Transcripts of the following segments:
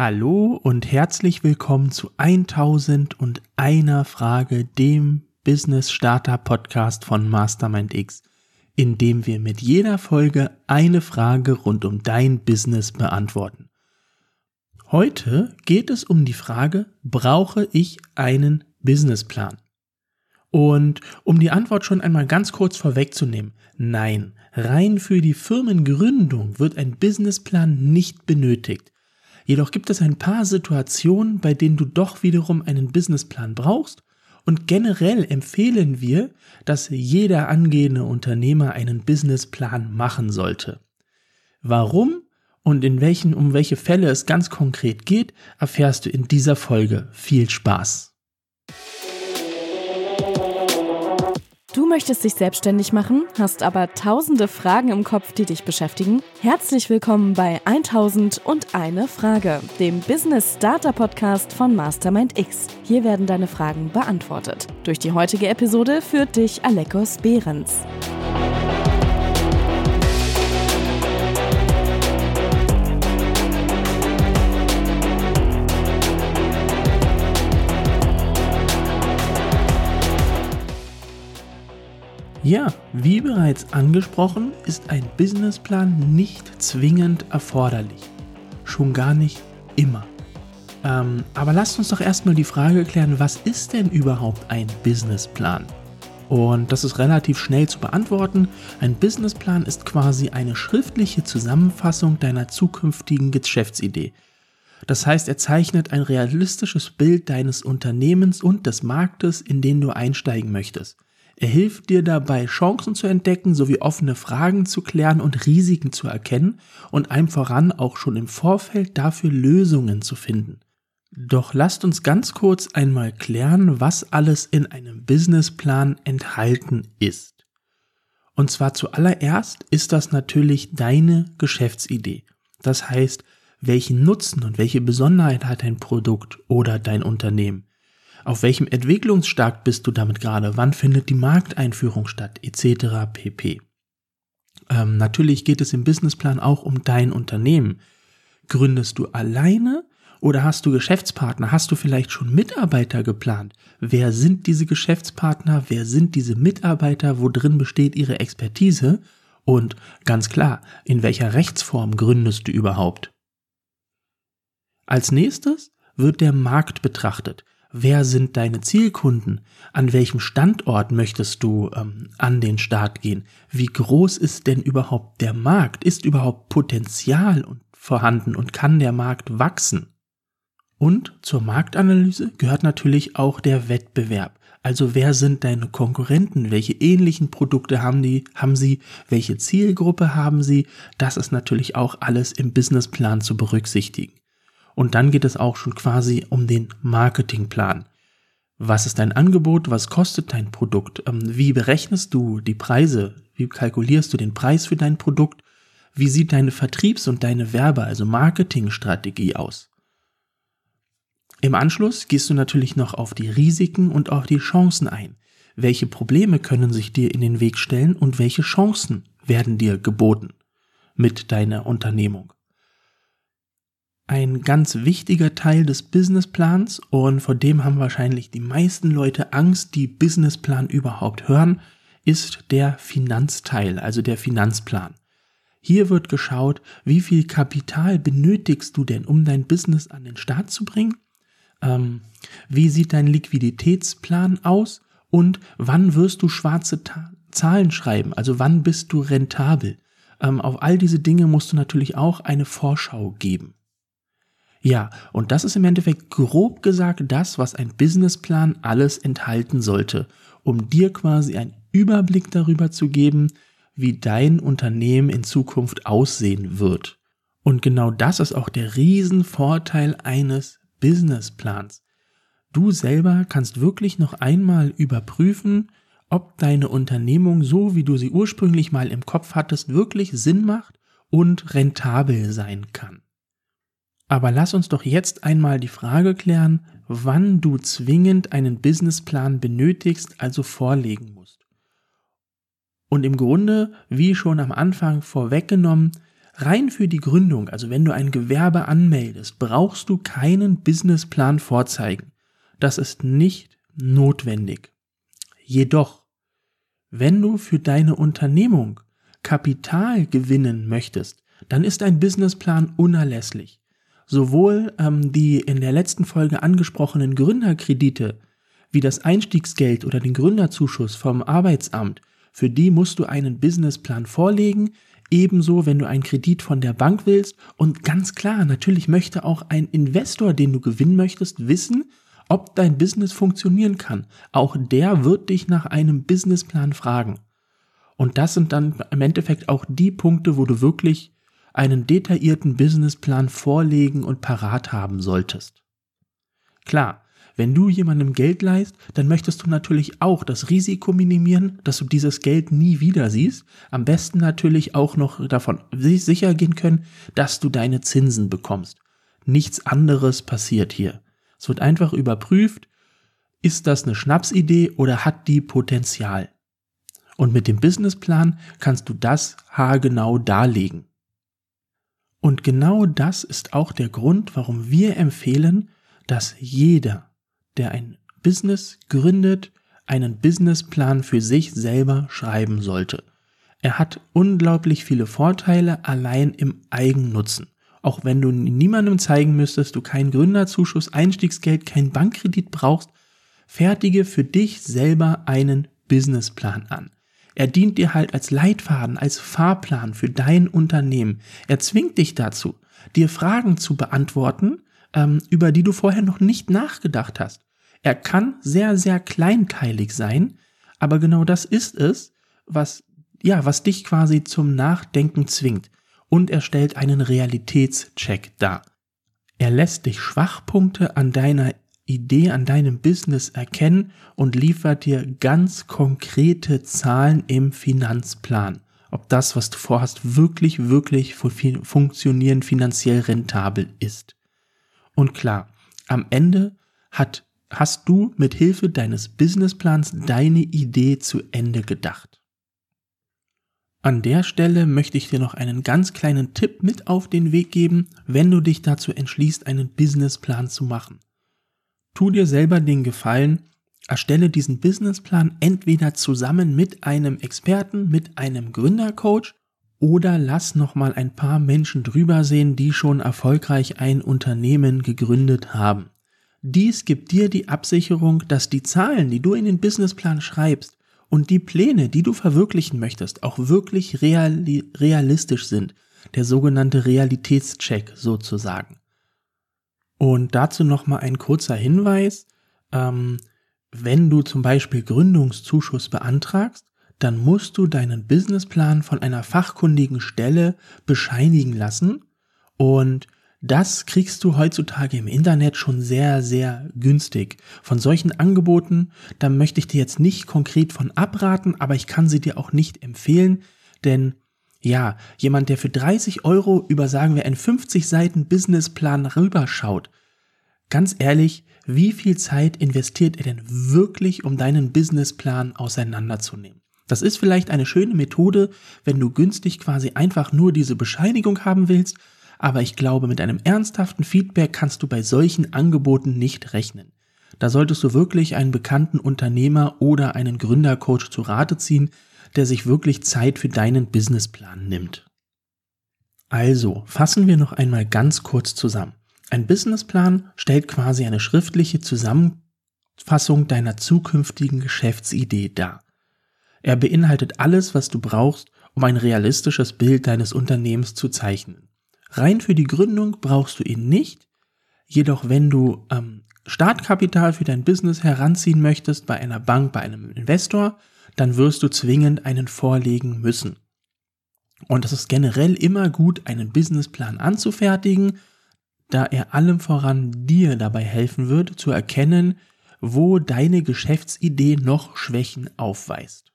Hallo und herzlich willkommen zu 1001 Frage, dem Business Starter Podcast von Mastermind X, in dem wir mit jeder Folge eine Frage rund um dein Business beantworten. Heute geht es um die Frage, brauche ich einen Businessplan? Und um die Antwort schon einmal ganz kurz vorwegzunehmen, nein, rein für die Firmengründung wird ein Businessplan nicht benötigt. Jedoch gibt es ein paar Situationen, bei denen du doch wiederum einen Businessplan brauchst und generell empfehlen wir, dass jeder angehende Unternehmer einen Businessplan machen sollte. Warum und in welchen, um welche Fälle es ganz konkret geht, erfährst du in dieser Folge. Viel Spaß! Du möchtest dich selbstständig machen, hast aber tausende Fragen im Kopf, die dich beschäftigen? Herzlich willkommen bei 1001 Frage, dem Business Starter Podcast von Mastermind X. Hier werden deine Fragen beantwortet. Durch die heutige Episode führt dich Alekos Behrens. Ja, wie bereits angesprochen, ist ein Businessplan nicht zwingend erforderlich. Schon gar nicht immer. Ähm, aber lasst uns doch erstmal die Frage klären, was ist denn überhaupt ein Businessplan? Und das ist relativ schnell zu beantworten. Ein Businessplan ist quasi eine schriftliche Zusammenfassung deiner zukünftigen Geschäftsidee. Das heißt, er zeichnet ein realistisches Bild deines Unternehmens und des Marktes, in den du einsteigen möchtest. Er hilft dir dabei, Chancen zu entdecken sowie offene Fragen zu klären und Risiken zu erkennen und einem voran auch schon im Vorfeld dafür Lösungen zu finden. Doch lasst uns ganz kurz einmal klären, was alles in einem Businessplan enthalten ist. Und zwar zuallererst ist das natürlich deine Geschäftsidee. Das heißt, welchen Nutzen und welche Besonderheit hat dein Produkt oder dein Unternehmen? Auf welchem Entwicklungsstart bist du damit gerade? Wann findet die Markteinführung statt? Etc. pp. Ähm, natürlich geht es im Businessplan auch um dein Unternehmen. Gründest du alleine oder hast du Geschäftspartner? Hast du vielleicht schon Mitarbeiter geplant? Wer sind diese Geschäftspartner? Wer sind diese Mitarbeiter? Wo drin besteht ihre Expertise? Und ganz klar, in welcher Rechtsform gründest du überhaupt? Als nächstes wird der Markt betrachtet. Wer sind deine Zielkunden? An welchem Standort möchtest du ähm, an den Start gehen? Wie groß ist denn überhaupt der Markt? Ist überhaupt Potenzial vorhanden und kann der Markt wachsen? Und zur Marktanalyse gehört natürlich auch der Wettbewerb. Also wer sind deine Konkurrenten? Welche ähnlichen Produkte haben die, haben sie? Welche Zielgruppe haben sie? Das ist natürlich auch alles im Businessplan zu berücksichtigen. Und dann geht es auch schon quasi um den Marketingplan. Was ist dein Angebot? Was kostet dein Produkt? Ähm, wie berechnest du die Preise? Wie kalkulierst du den Preis für dein Produkt? Wie sieht deine Vertriebs- und deine Werbe-, also Marketingstrategie aus? Im Anschluss gehst du natürlich noch auf die Risiken und auf die Chancen ein. Welche Probleme können sich dir in den Weg stellen und welche Chancen werden dir geboten mit deiner Unternehmung? Ein ganz wichtiger Teil des Businessplans und vor dem haben wahrscheinlich die meisten Leute Angst, die Businessplan überhaupt hören, ist der Finanzteil, also der Finanzplan. Hier wird geschaut, wie viel Kapital benötigst du denn, um dein Business an den Start zu bringen? Ähm, wie sieht dein Liquiditätsplan aus? Und wann wirst du schwarze Ta Zahlen schreiben? Also wann bist du rentabel? Ähm, auf all diese Dinge musst du natürlich auch eine Vorschau geben. Ja, und das ist im Endeffekt grob gesagt das, was ein Businessplan alles enthalten sollte, um dir quasi einen Überblick darüber zu geben, wie dein Unternehmen in Zukunft aussehen wird. Und genau das ist auch der Riesenvorteil eines Businessplans. Du selber kannst wirklich noch einmal überprüfen, ob deine Unternehmung so, wie du sie ursprünglich mal im Kopf hattest, wirklich Sinn macht und rentabel sein kann. Aber lass uns doch jetzt einmal die Frage klären, wann du zwingend einen Businessplan benötigst, also vorlegen musst. Und im Grunde, wie schon am Anfang vorweggenommen, Rein für die Gründung, also wenn du ein Gewerbe anmeldest, brauchst du keinen Businessplan vorzeigen. Das ist nicht notwendig. Jedoch, wenn du für deine Unternehmung Kapital gewinnen möchtest, dann ist ein Businessplan unerlässlich. Sowohl ähm, die in der letzten Folge angesprochenen Gründerkredite wie das Einstiegsgeld oder den Gründerzuschuss vom Arbeitsamt, für die musst du einen Businessplan vorlegen, ebenso wenn du einen Kredit von der Bank willst und ganz klar, natürlich möchte auch ein Investor, den du gewinnen möchtest, wissen, ob dein Business funktionieren kann. Auch der wird dich nach einem Businessplan fragen. Und das sind dann im Endeffekt auch die Punkte, wo du wirklich einen detaillierten Businessplan vorlegen und parat haben solltest. Klar, wenn du jemandem Geld leist, dann möchtest du natürlich auch das Risiko minimieren, dass du dieses Geld nie wieder siehst. Am besten natürlich auch noch davon sicher gehen können, dass du deine Zinsen bekommst. Nichts anderes passiert hier. Es wird einfach überprüft, ist das eine Schnapsidee oder hat die Potenzial? Und mit dem Businessplan kannst du das haargenau darlegen. Und genau das ist auch der Grund, warum wir empfehlen, dass jeder der ein Business gründet, einen Businessplan für sich selber schreiben sollte. Er hat unglaublich viele Vorteile allein im Eigennutzen. Auch wenn du niemandem zeigen müsstest, du keinen Gründerzuschuss, Einstiegsgeld, keinen Bankkredit brauchst, fertige für dich selber einen Businessplan an. Er dient dir halt als Leitfaden, als Fahrplan für dein Unternehmen. Er zwingt dich dazu, dir Fragen zu beantworten, ähm, über die du vorher noch nicht nachgedacht hast. Er kann sehr, sehr kleinteilig sein, aber genau das ist es, was, ja, was dich quasi zum Nachdenken zwingt. Und er stellt einen Realitätscheck dar. Er lässt dich Schwachpunkte an deiner Idee, an deinem Business erkennen und liefert dir ganz konkrete Zahlen im Finanzplan. Ob das, was du vorhast, wirklich, wirklich funktionieren, finanziell rentabel ist. Und klar, am Ende hat hast du mit Hilfe deines Businessplans deine Idee zu Ende gedacht. An der Stelle möchte ich dir noch einen ganz kleinen Tipp mit auf den Weg geben, wenn du dich dazu entschließt, einen Businessplan zu machen. Tu dir selber den Gefallen, erstelle diesen Businessplan entweder zusammen mit einem Experten, mit einem Gründercoach oder lass noch mal ein paar Menschen drüber sehen, die schon erfolgreich ein Unternehmen gegründet haben. Dies gibt dir die Absicherung, dass die Zahlen, die du in den Businessplan schreibst und die Pläne, die du verwirklichen möchtest, auch wirklich reali realistisch sind. Der sogenannte Realitätscheck sozusagen. Und dazu nochmal ein kurzer Hinweis. Ähm, wenn du zum Beispiel Gründungszuschuss beantragst, dann musst du deinen Businessplan von einer fachkundigen Stelle bescheinigen lassen und das kriegst du heutzutage im Internet schon sehr, sehr günstig. Von solchen Angeboten, da möchte ich dir jetzt nicht konkret von abraten, aber ich kann sie dir auch nicht empfehlen, denn ja, jemand, der für 30 Euro über, sagen wir, einen 50 Seiten Businessplan rüberschaut, ganz ehrlich, wie viel Zeit investiert er denn wirklich, um deinen Businessplan auseinanderzunehmen? Das ist vielleicht eine schöne Methode, wenn du günstig quasi einfach nur diese Bescheinigung haben willst, aber ich glaube, mit einem ernsthaften Feedback kannst du bei solchen Angeboten nicht rechnen. Da solltest du wirklich einen bekannten Unternehmer oder einen Gründercoach zu Rate ziehen, der sich wirklich Zeit für deinen Businessplan nimmt. Also, fassen wir noch einmal ganz kurz zusammen. Ein Businessplan stellt quasi eine schriftliche Zusammenfassung deiner zukünftigen Geschäftsidee dar. Er beinhaltet alles, was du brauchst, um ein realistisches Bild deines Unternehmens zu zeichnen. Rein für die Gründung brauchst du ihn nicht. Jedoch, wenn du ähm, Startkapital für dein Business heranziehen möchtest bei einer Bank, bei einem Investor, dann wirst du zwingend einen vorlegen müssen. Und es ist generell immer gut, einen Businessplan anzufertigen, da er allem voran dir dabei helfen wird, zu erkennen, wo deine Geschäftsidee noch Schwächen aufweist.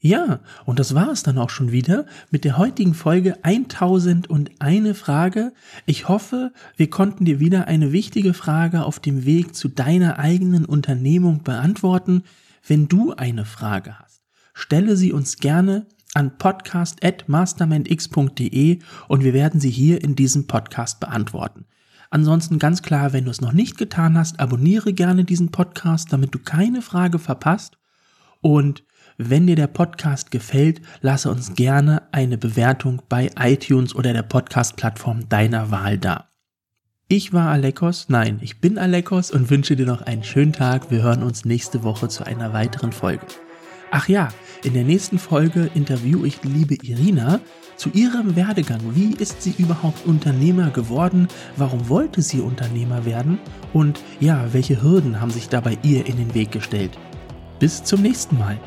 Ja, und das war es dann auch schon wieder mit der heutigen Folge 1001 Frage. Ich hoffe, wir konnten dir wieder eine wichtige Frage auf dem Weg zu deiner eigenen Unternehmung beantworten. Wenn du eine Frage hast, stelle sie uns gerne an podcast.mastermindx.de und wir werden sie hier in diesem Podcast beantworten. Ansonsten ganz klar, wenn du es noch nicht getan hast, abonniere gerne diesen Podcast, damit du keine Frage verpasst. Und wenn dir der Podcast gefällt, lasse uns gerne eine Bewertung bei iTunes oder der Podcast-Plattform deiner Wahl da. Ich war Alekos, nein, ich bin Alekos und wünsche dir noch einen schönen Tag. Wir hören uns nächste Woche zu einer weiteren Folge. Ach ja, in der nächsten Folge interviewe ich die liebe Irina zu ihrem Werdegang. Wie ist sie überhaupt Unternehmer geworden? Warum wollte sie Unternehmer werden? Und ja, welche Hürden haben sich dabei ihr in den Weg gestellt? Bis zum nächsten Mal.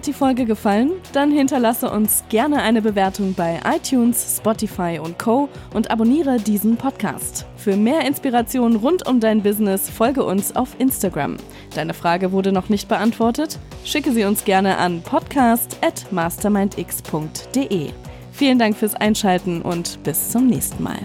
Hat die Folge gefallen? Dann hinterlasse uns gerne eine Bewertung bei iTunes, Spotify und Co. und abonniere diesen Podcast. Für mehr Inspiration rund um dein Business folge uns auf Instagram. Deine Frage wurde noch nicht beantwortet? Schicke sie uns gerne an podcast@mastermindx.de. Vielen Dank fürs Einschalten und bis zum nächsten Mal.